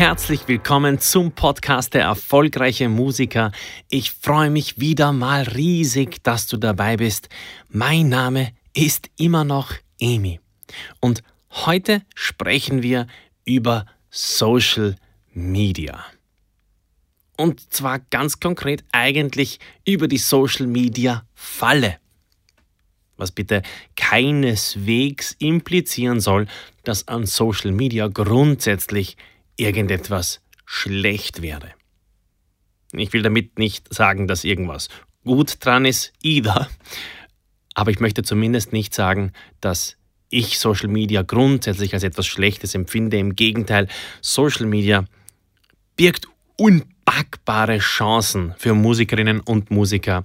Herzlich willkommen zum Podcast der erfolgreiche Musiker. Ich freue mich wieder mal riesig, dass du dabei bist. Mein Name ist immer noch Emi. Und Heute sprechen wir über Social Media. Und zwar ganz konkret eigentlich über die Social Media Falle. Was bitte keineswegs implizieren soll, dass an Social Media grundsätzlich irgendetwas schlecht wäre. Ich will damit nicht sagen, dass irgendwas gut dran ist, either. Aber ich möchte zumindest nicht sagen, dass ich Social Media grundsätzlich als etwas Schlechtes empfinde. Im Gegenteil, Social Media birgt unpackbare Chancen für Musikerinnen und Musiker,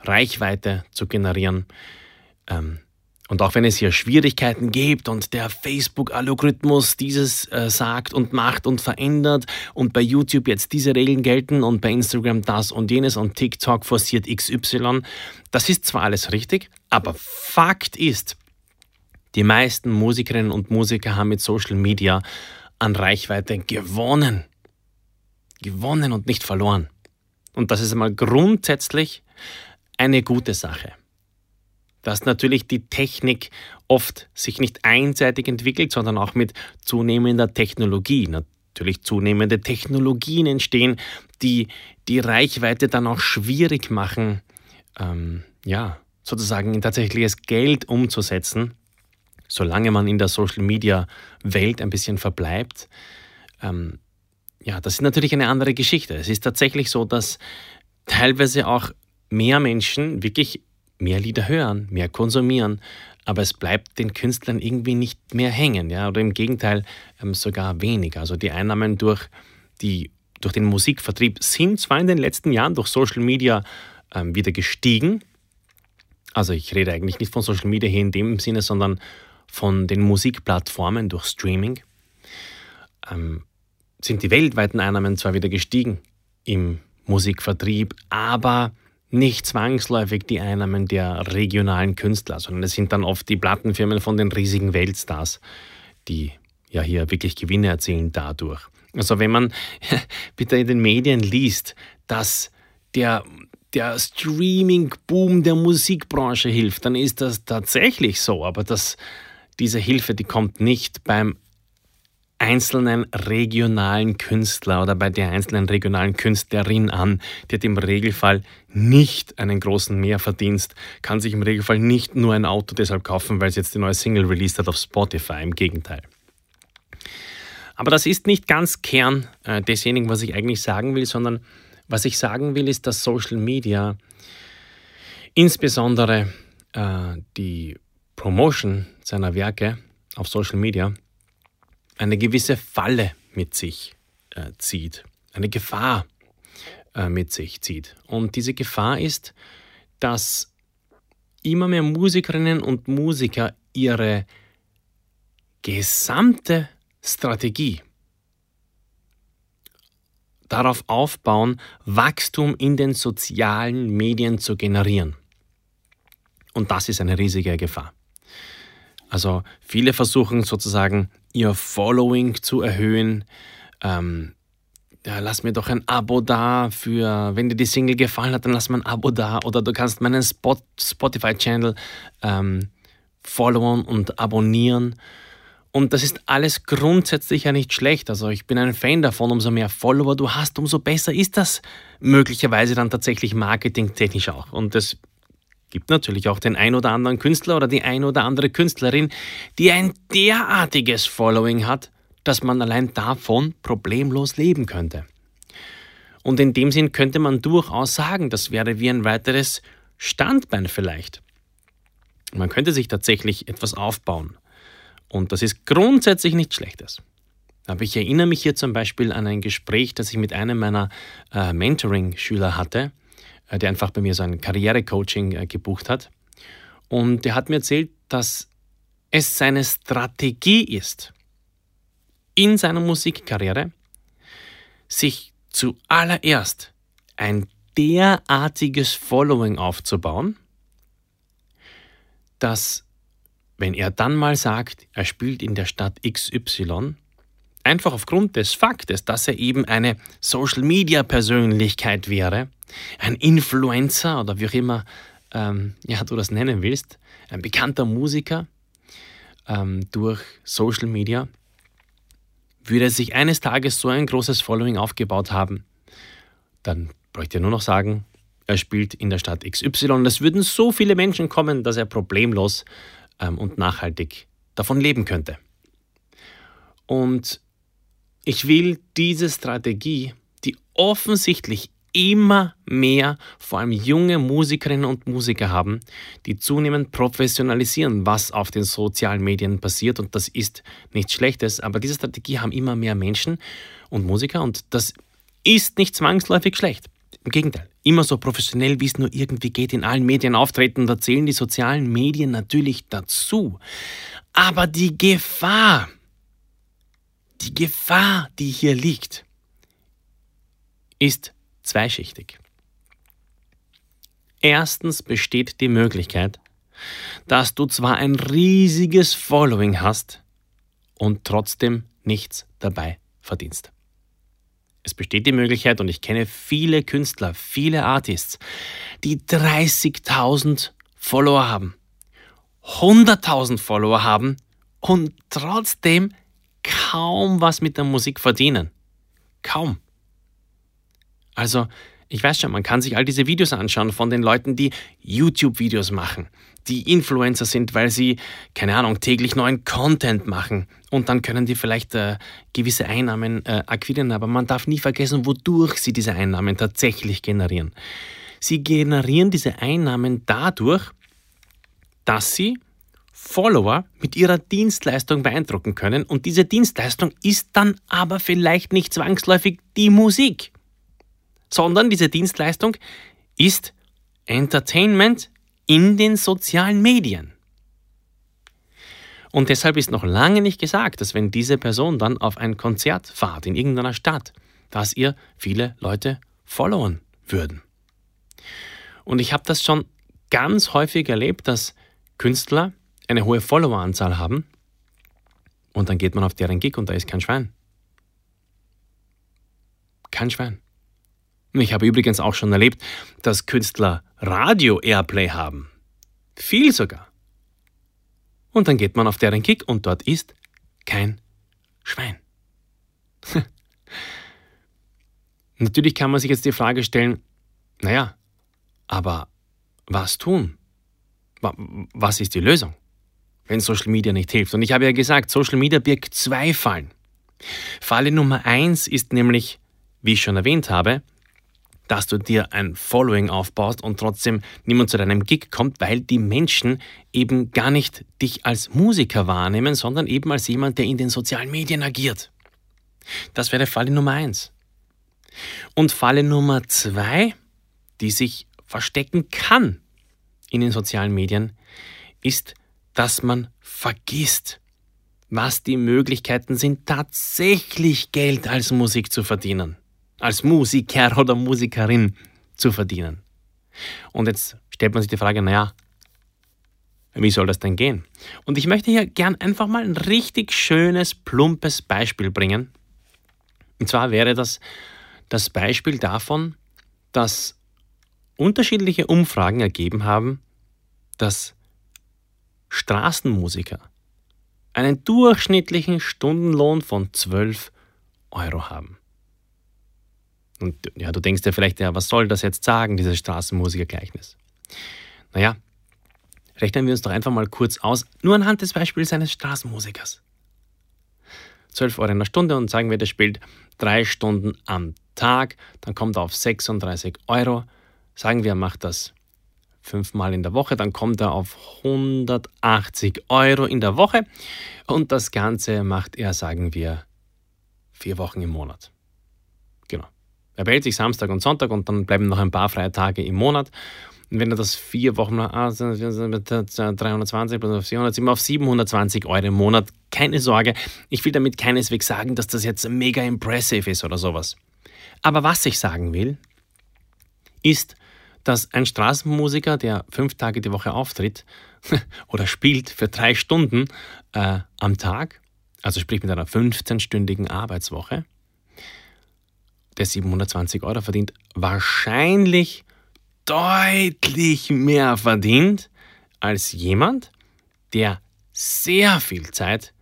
Reichweite zu generieren. Ähm, und auch wenn es hier Schwierigkeiten gibt und der Facebook-Algorithmus dieses äh, sagt und macht und verändert und bei YouTube jetzt diese Regeln gelten und bei Instagram das und jenes und TikTok forciert XY, das ist zwar alles richtig, aber Fakt ist, die meisten Musikerinnen und Musiker haben mit Social Media an Reichweite gewonnen. Gewonnen und nicht verloren. Und das ist einmal grundsätzlich eine gute Sache. Dass natürlich die Technik oft sich nicht einseitig entwickelt, sondern auch mit zunehmender Technologie. Natürlich zunehmende Technologien entstehen, die die Reichweite dann auch schwierig machen, ähm, ja, sozusagen in tatsächliches Geld umzusetzen solange man in der Social-Media-Welt ein bisschen verbleibt, ähm, ja, das ist natürlich eine andere Geschichte. Es ist tatsächlich so, dass teilweise auch mehr Menschen wirklich mehr Lieder hören, mehr konsumieren, aber es bleibt den Künstlern irgendwie nicht mehr hängen, ja, oder im Gegenteil ähm, sogar weniger. Also die Einnahmen durch, die, durch den Musikvertrieb sind zwar in den letzten Jahren durch Social Media ähm, wieder gestiegen, also ich rede eigentlich nicht von Social Media hier in dem Sinne, sondern von den Musikplattformen durch Streaming ähm, sind die weltweiten Einnahmen zwar wieder gestiegen im Musikvertrieb, aber nicht zwangsläufig die Einnahmen der regionalen Künstler, sondern es sind dann oft die Plattenfirmen von den riesigen Weltstars, die ja hier wirklich Gewinne erzielen dadurch. Also wenn man bitte in den Medien liest, dass der, der Streaming-Boom der Musikbranche hilft, dann ist das tatsächlich so, aber das diese Hilfe, die kommt nicht beim einzelnen regionalen Künstler oder bei der einzelnen regionalen Künstlerin an. Die hat im Regelfall nicht einen großen Mehrverdienst, kann sich im Regelfall nicht nur ein Auto deshalb kaufen, weil sie jetzt die neue Single released hat auf Spotify. Im Gegenteil. Aber das ist nicht ganz Kern äh, desjenigen, was ich eigentlich sagen will, sondern was ich sagen will, ist, dass Social Media insbesondere äh, die Promotion seiner Werke auf Social Media eine gewisse Falle mit sich äh, zieht, eine Gefahr äh, mit sich zieht. Und diese Gefahr ist, dass immer mehr Musikerinnen und Musiker ihre gesamte Strategie darauf aufbauen, Wachstum in den sozialen Medien zu generieren. Und das ist eine riesige Gefahr. Also viele versuchen sozusagen ihr Following zu erhöhen. Ähm, ja, lass mir doch ein Abo da für, wenn dir die Single gefallen hat, dann lass mir ein Abo da. Oder du kannst meinen Spot, Spotify-Channel ähm, followen und abonnieren. Und das ist alles grundsätzlich ja nicht schlecht. Also ich bin ein Fan davon, umso mehr Follower du hast, umso besser ist das möglicherweise dann tatsächlich marketingtechnisch auch. Und das gibt natürlich auch den ein oder anderen Künstler oder die ein oder andere Künstlerin, die ein derartiges Following hat, dass man allein davon problemlos leben könnte. Und in dem Sinn könnte man durchaus sagen, das wäre wie ein weiteres Standbein vielleicht. Man könnte sich tatsächlich etwas aufbauen. Und das ist grundsätzlich nichts Schlechtes. Aber ich erinnere mich hier zum Beispiel an ein Gespräch, das ich mit einem meiner äh, Mentoring-Schüler hatte, der einfach bei mir so ein Karrierecoaching äh, gebucht hat. Und der hat mir erzählt, dass es seine Strategie ist, in seiner Musikkarriere sich zuallererst ein derartiges Following aufzubauen, dass wenn er dann mal sagt, er spielt in der Stadt XY, einfach aufgrund des Faktes, dass er eben eine Social-Media-Persönlichkeit wäre, ein Influencer oder wie auch immer ähm, ja, du das nennen willst, ein bekannter Musiker ähm, durch Social Media, würde er sich eines Tages so ein großes Following aufgebaut haben, dann bräuchte er nur noch sagen, er spielt in der Stadt XY. Es würden so viele Menschen kommen, dass er problemlos ähm, und nachhaltig davon leben könnte. Und ich will diese Strategie, die offensichtlich immer mehr, vor allem junge Musikerinnen und Musiker haben, die zunehmend professionalisieren, was auf den sozialen Medien passiert. Und das ist nichts Schlechtes, aber diese Strategie haben immer mehr Menschen und Musiker und das ist nicht zwangsläufig schlecht. Im Gegenteil, immer so professionell, wie es nur irgendwie geht, in allen Medien auftreten, da zählen die sozialen Medien natürlich dazu. Aber die Gefahr, die Gefahr, die hier liegt, ist zweischichtig. Erstens besteht die Möglichkeit, dass du zwar ein riesiges Following hast und trotzdem nichts dabei verdienst. Es besteht die Möglichkeit, und ich kenne viele Künstler, viele Artists, die 30.000 Follower haben, 100.000 Follower haben und trotzdem kaum was mit der Musik verdienen. Kaum. Also, ich weiß schon, man kann sich all diese Videos anschauen von den Leuten, die YouTube-Videos machen, die Influencer sind, weil sie, keine Ahnung, täglich neuen Content machen. Und dann können die vielleicht äh, gewisse Einnahmen äh, akquirieren, aber man darf nie vergessen, wodurch sie diese Einnahmen tatsächlich generieren. Sie generieren diese Einnahmen dadurch, dass sie Follower mit ihrer Dienstleistung beeindrucken können und diese Dienstleistung ist dann aber vielleicht nicht zwangsläufig die Musik sondern diese Dienstleistung ist Entertainment in den sozialen Medien. Und deshalb ist noch lange nicht gesagt, dass wenn diese Person dann auf ein Konzert fahrt in irgendeiner Stadt, dass ihr viele Leute followen würden. Und ich habe das schon ganz häufig erlebt, dass Künstler eine hohe Followeranzahl haben und dann geht man auf deren Gig und da ist kein Schwein. Kein Schwein. Ich habe übrigens auch schon erlebt, dass Künstler Radio-Airplay haben. Viel sogar. Und dann geht man auf deren Kick und dort ist kein Schwein. Natürlich kann man sich jetzt die Frage stellen, naja, aber was tun? Was ist die Lösung, wenn Social Media nicht hilft? Und ich habe ja gesagt, Social Media birgt zwei Fallen. Falle Nummer eins ist nämlich, wie ich schon erwähnt habe, dass du dir ein Following aufbaust und trotzdem niemand zu deinem Gig kommt, weil die Menschen eben gar nicht dich als Musiker wahrnehmen, sondern eben als jemand, der in den sozialen Medien agiert. Das wäre Falle Nummer eins. Und Falle Nummer zwei, die sich verstecken kann in den sozialen Medien, ist, dass man vergisst, was die Möglichkeiten sind, tatsächlich Geld als Musik zu verdienen als Musiker oder Musikerin zu verdienen. Und jetzt stellt man sich die Frage, naja, wie soll das denn gehen? Und ich möchte hier gern einfach mal ein richtig schönes, plumpes Beispiel bringen. Und zwar wäre das das Beispiel davon, dass unterschiedliche Umfragen ergeben haben, dass Straßenmusiker einen durchschnittlichen Stundenlohn von 12 Euro haben. Und ja, du denkst dir vielleicht, ja, was soll das jetzt sagen, dieses Straßenmusikergleichnis? Naja, rechnen wir uns doch einfach mal kurz aus, nur anhand des Beispiels eines Straßenmusikers. 12 Euro in der Stunde und sagen wir, der spielt drei Stunden am Tag, dann kommt er auf 36 Euro. Sagen wir, er macht das fünfmal in der Woche, dann kommt er auf 180 Euro in der Woche und das Ganze macht er, sagen wir, vier Wochen im Monat. Genau. Er behält sich Samstag und Sonntag und dann bleiben noch ein paar freie Tage im Monat. Und wenn er das vier Wochen, ah, 320 plus 400, sind wir auf 720 Euro im Monat. Keine Sorge, ich will damit keineswegs sagen, dass das jetzt mega impressive ist oder sowas. Aber was ich sagen will, ist, dass ein Straßenmusiker, der fünf Tage die Woche auftritt oder spielt für drei Stunden äh, am Tag, also sprich mit einer 15-stündigen Arbeitswoche, der 720 Euro verdient, wahrscheinlich deutlich mehr verdient als jemand, der sehr viel Zeit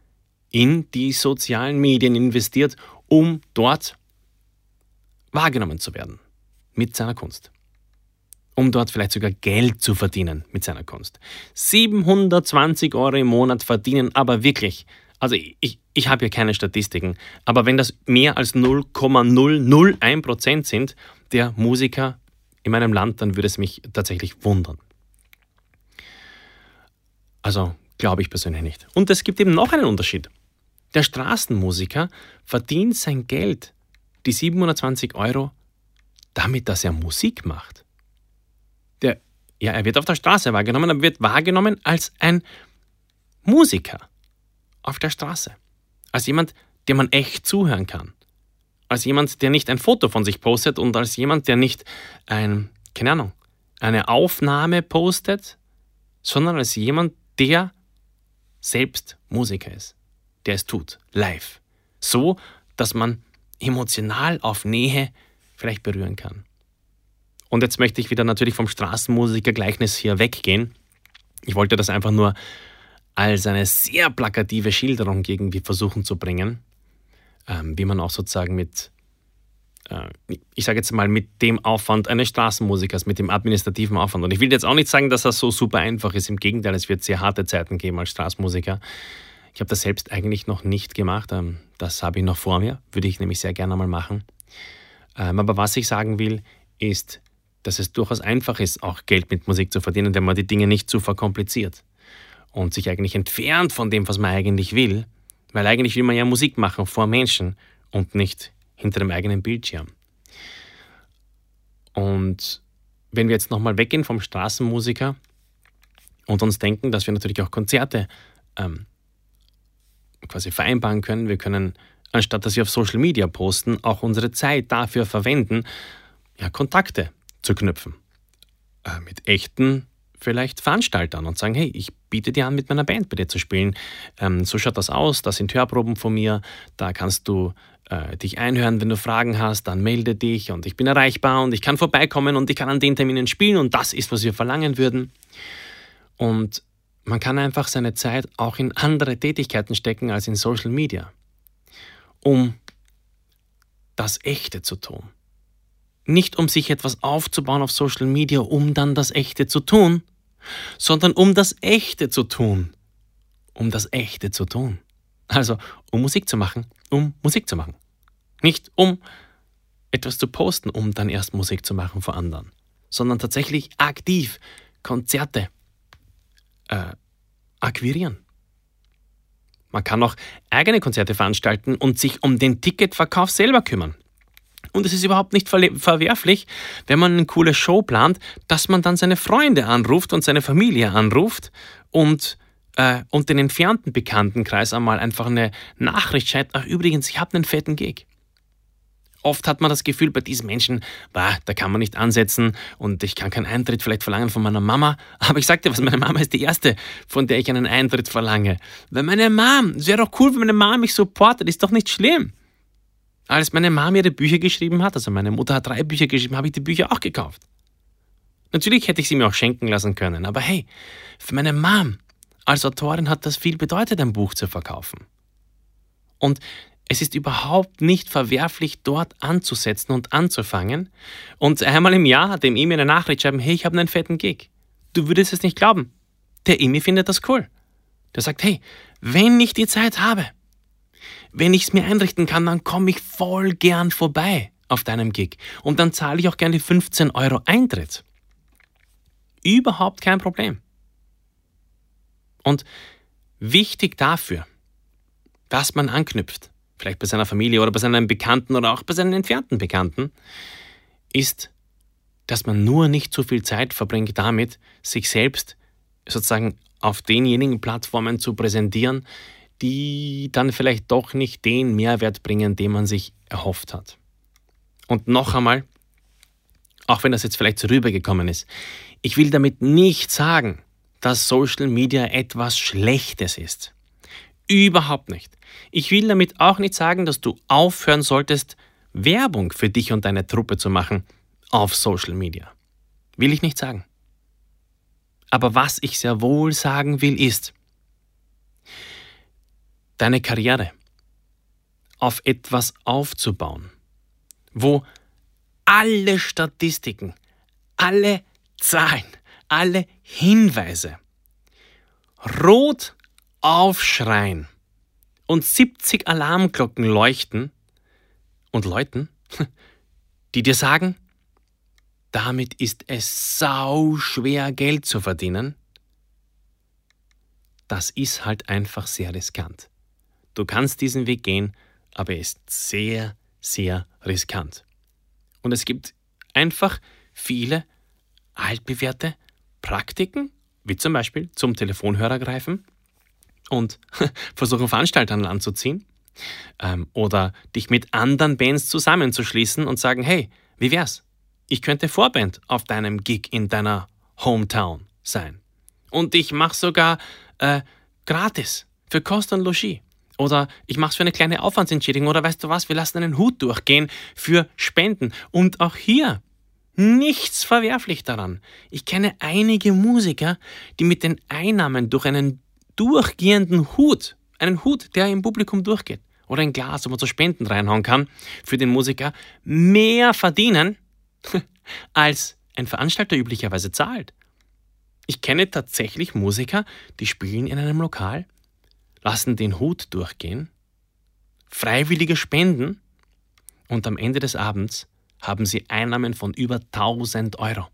in die sozialen Medien investiert, um dort wahrgenommen zu werden mit seiner Kunst. Um dort vielleicht sogar Geld zu verdienen mit seiner Kunst. 720 Euro im Monat verdienen aber wirklich also ich, ich habe hier keine Statistiken, aber wenn das mehr als 0,001% sind der Musiker in meinem Land, dann würde es mich tatsächlich wundern. Also glaube ich persönlich nicht. Und es gibt eben noch einen Unterschied. Der Straßenmusiker verdient sein Geld, die 720 Euro, damit, dass er Musik macht. Ja, er wird auf der Straße wahrgenommen, er wird wahrgenommen als ein Musiker auf der Straße. Als jemand, dem man echt zuhören kann. Als jemand, der nicht ein Foto von sich postet und als jemand, der nicht ein, keine Ahnung, eine Aufnahme postet, sondern als jemand, der selbst Musiker ist, der es tut, live. So, dass man emotional auf Nähe vielleicht berühren kann. Und jetzt möchte ich wieder natürlich vom Straßenmusiker-Gleichnis hier weggehen. Ich wollte das einfach nur als eine sehr plakative Schilderung irgendwie versuchen zu bringen, ähm, wie man auch sozusagen mit, äh, ich sage jetzt mal, mit dem Aufwand eines Straßenmusikers, mit dem administrativen Aufwand. Und ich will jetzt auch nicht sagen, dass das so super einfach ist. Im Gegenteil, es wird sehr harte Zeiten geben als Straßenmusiker. Ich habe das selbst eigentlich noch nicht gemacht. Ähm, das habe ich noch vor mir, würde ich nämlich sehr gerne mal machen. Ähm, aber was ich sagen will, ist, dass es durchaus einfach ist, auch Geld mit Musik zu verdienen, wenn man die Dinge nicht zu verkompliziert und sich eigentlich entfernt von dem, was man eigentlich will, weil eigentlich will man ja Musik machen vor Menschen und nicht hinter dem eigenen Bildschirm. Und wenn wir jetzt nochmal weggehen vom Straßenmusiker und uns denken, dass wir natürlich auch Konzerte ähm, quasi vereinbaren können, wir können, anstatt dass wir auf Social Media posten, auch unsere Zeit dafür verwenden, ja, Kontakte zu knüpfen. Äh, mit echten vielleicht Veranstaltern und sagen, hey, ich biete dir an, mit meiner Band bei dir zu spielen. Ähm, so schaut das aus, das sind Hörproben von mir, da kannst du äh, dich einhören, wenn du Fragen hast, dann melde dich und ich bin erreichbar und ich kann vorbeikommen und ich kann an den Terminen spielen und das ist, was wir verlangen würden. Und man kann einfach seine Zeit auch in andere Tätigkeiten stecken als in Social Media, um das Echte zu tun. Nicht um sich etwas aufzubauen auf Social Media, um dann das Echte zu tun, sondern um das Echte zu tun. Um das Echte zu tun. Also, um Musik zu machen, um Musik zu machen. Nicht um etwas zu posten, um dann erst Musik zu machen vor anderen, sondern tatsächlich aktiv Konzerte äh, akquirieren. Man kann auch eigene Konzerte veranstalten und sich um den Ticketverkauf selber kümmern. Und es ist überhaupt nicht verwerflich, wenn man eine coole Show plant, dass man dann seine Freunde anruft und seine Familie anruft und, äh, und den entfernten Bekanntenkreis einmal einfach eine Nachricht schreibt, ach übrigens, ich habe einen fetten Gig. Oft hat man das Gefühl bei diesen Menschen, bah, da kann man nicht ansetzen und ich kann keinen Eintritt vielleicht verlangen von meiner Mama. Aber ich sagte was, meine Mama ist die erste, von der ich einen Eintritt verlange. Weil meine Mom, es wäre doch cool, wenn meine Mama mich supportet, ist doch nicht schlimm. Als meine Mama ihre Bücher geschrieben hat, also meine Mutter hat drei Bücher geschrieben, habe ich die Bücher auch gekauft. Natürlich hätte ich sie mir auch schenken lassen können, aber hey, für meine Mom als Autorin hat das viel bedeutet, ein Buch zu verkaufen. Und es ist überhaupt nicht verwerflich, dort anzusetzen und anzufangen. Und einmal im Jahr hat dem E-Mail eine Nachricht schreiben, hey, ich habe einen fetten Gig. Du würdest es nicht glauben. Der E-Mail findet das cool. Der sagt, hey, wenn ich die Zeit habe, wenn ich es mir einrichten kann, dann komme ich voll gern vorbei auf deinem Gig. Und dann zahle ich auch gerne die 15 Euro Eintritt. Überhaupt kein Problem. Und wichtig dafür, dass man anknüpft, vielleicht bei seiner Familie oder bei seinen Bekannten oder auch bei seinen entfernten Bekannten, ist, dass man nur nicht so viel Zeit verbringt damit, sich selbst sozusagen auf denjenigen Plattformen zu präsentieren, die dann vielleicht doch nicht den Mehrwert bringen, den man sich erhofft hat. Und noch einmal, auch wenn das jetzt vielleicht rübergekommen ist, ich will damit nicht sagen, dass Social Media etwas Schlechtes ist. Überhaupt nicht. Ich will damit auch nicht sagen, dass du aufhören solltest, Werbung für dich und deine Truppe zu machen auf Social Media. Will ich nicht sagen. Aber was ich sehr wohl sagen will, ist, deine Karriere auf etwas aufzubauen, wo alle Statistiken, alle Zahlen, alle Hinweise rot aufschreien und 70 Alarmglocken leuchten und läuten, die dir sagen, damit ist es sau schwer Geld zu verdienen, das ist halt einfach sehr riskant. Du kannst diesen Weg gehen, aber er ist sehr, sehr riskant. Und es gibt einfach viele altbewährte Praktiken, wie zum Beispiel zum Telefonhörer greifen und versuchen Veranstaltern anzuziehen ähm, oder dich mit anderen Bands zusammenzuschließen und sagen, hey, wie wär's? Ich könnte Vorband auf deinem Gig in deiner Hometown sein. Und ich mache sogar äh, gratis für Kost und Logis. Oder ich mache es für eine kleine Aufwandsentschädigung. Oder weißt du was, wir lassen einen Hut durchgehen für Spenden. Und auch hier nichts verwerflich daran. Ich kenne einige Musiker, die mit den Einnahmen durch einen durchgehenden Hut, einen Hut, der im Publikum durchgeht, oder ein Glas, wo man so Spenden reinhauen kann, für den Musiker mehr verdienen, als ein Veranstalter üblicherweise zahlt. Ich kenne tatsächlich Musiker, die spielen in einem Lokal, lassen den Hut durchgehen, freiwillige Spenden und am Ende des Abends haben sie Einnahmen von über 1000 Euro.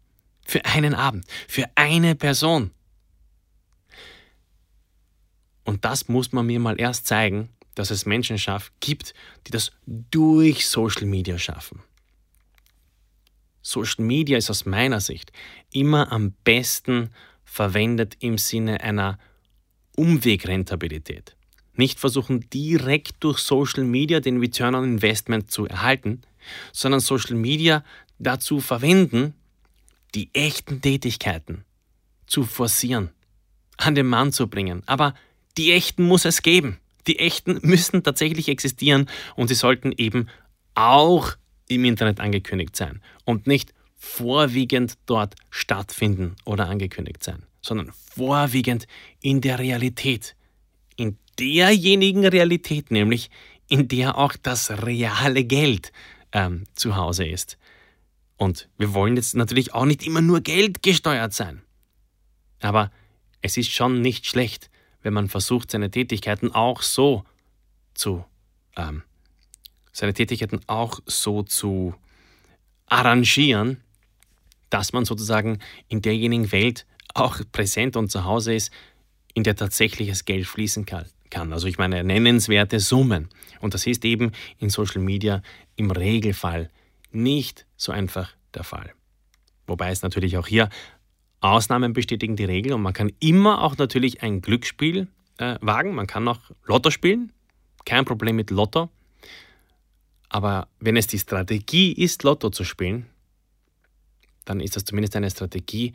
Für einen Abend, für eine Person. Und das muss man mir mal erst zeigen, dass es Menschen gibt, die das durch Social Media schaffen. Social Media ist aus meiner Sicht immer am besten verwendet im Sinne einer Umwegrentabilität. Nicht versuchen direkt durch Social Media den Return on Investment zu erhalten, sondern Social Media dazu verwenden, die echten Tätigkeiten zu forcieren, an den Mann zu bringen. Aber die echten muss es geben. Die echten müssen tatsächlich existieren und sie sollten eben auch im Internet angekündigt sein und nicht vorwiegend dort stattfinden oder angekündigt sein, sondern vorwiegend in der Realität. In derjenigen Realität nämlich, in der auch das reale Geld ähm, zu Hause ist. Und wir wollen jetzt natürlich auch nicht immer nur Geld gesteuert sein. Aber es ist schon nicht schlecht, wenn man versucht, seine Tätigkeiten auch so zu ähm, seine Tätigkeiten auch so zu arrangieren, dass man sozusagen in derjenigen Welt auch präsent und zu Hause ist, in der tatsächliches Geld fließen kann. Also ich meine nennenswerte Summen. Und das ist eben in Social Media im Regelfall nicht so einfach der Fall. Wobei es natürlich auch hier Ausnahmen bestätigen die Regel und man kann immer auch natürlich ein Glücksspiel äh, wagen. Man kann auch Lotto spielen. Kein Problem mit Lotto. Aber wenn es die Strategie ist, Lotto zu spielen, dann ist das zumindest eine Strategie,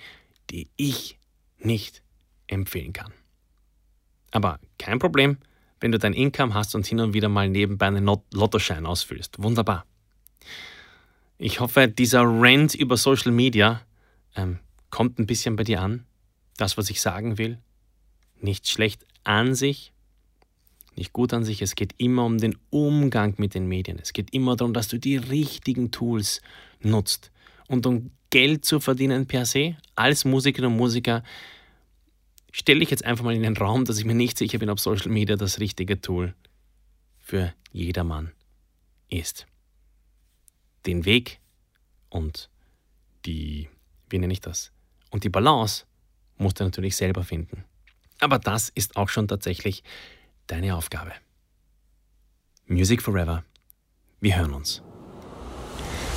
die ich nicht empfehlen kann. Aber kein Problem, wenn du dein Income hast und hin und wieder mal nebenbei einen Lottoschein ausfüllst. Wunderbar. Ich hoffe, dieser Rant über Social Media ähm, kommt ein bisschen bei dir an. Das, was ich sagen will, nicht schlecht an sich, nicht gut an sich. Es geht immer um den Umgang mit den Medien. Es geht immer darum, dass du die richtigen Tools nutzt. Und um Geld zu verdienen per se, als Musikerin und Musiker, stelle ich jetzt einfach mal in den Raum, dass ich mir nicht sicher bin, ob Social Media das richtige Tool für jedermann ist. Den Weg und die, wie nenne ich das? Und die Balance musst du natürlich selber finden. Aber das ist auch schon tatsächlich deine Aufgabe. Music Forever. Wir hören uns.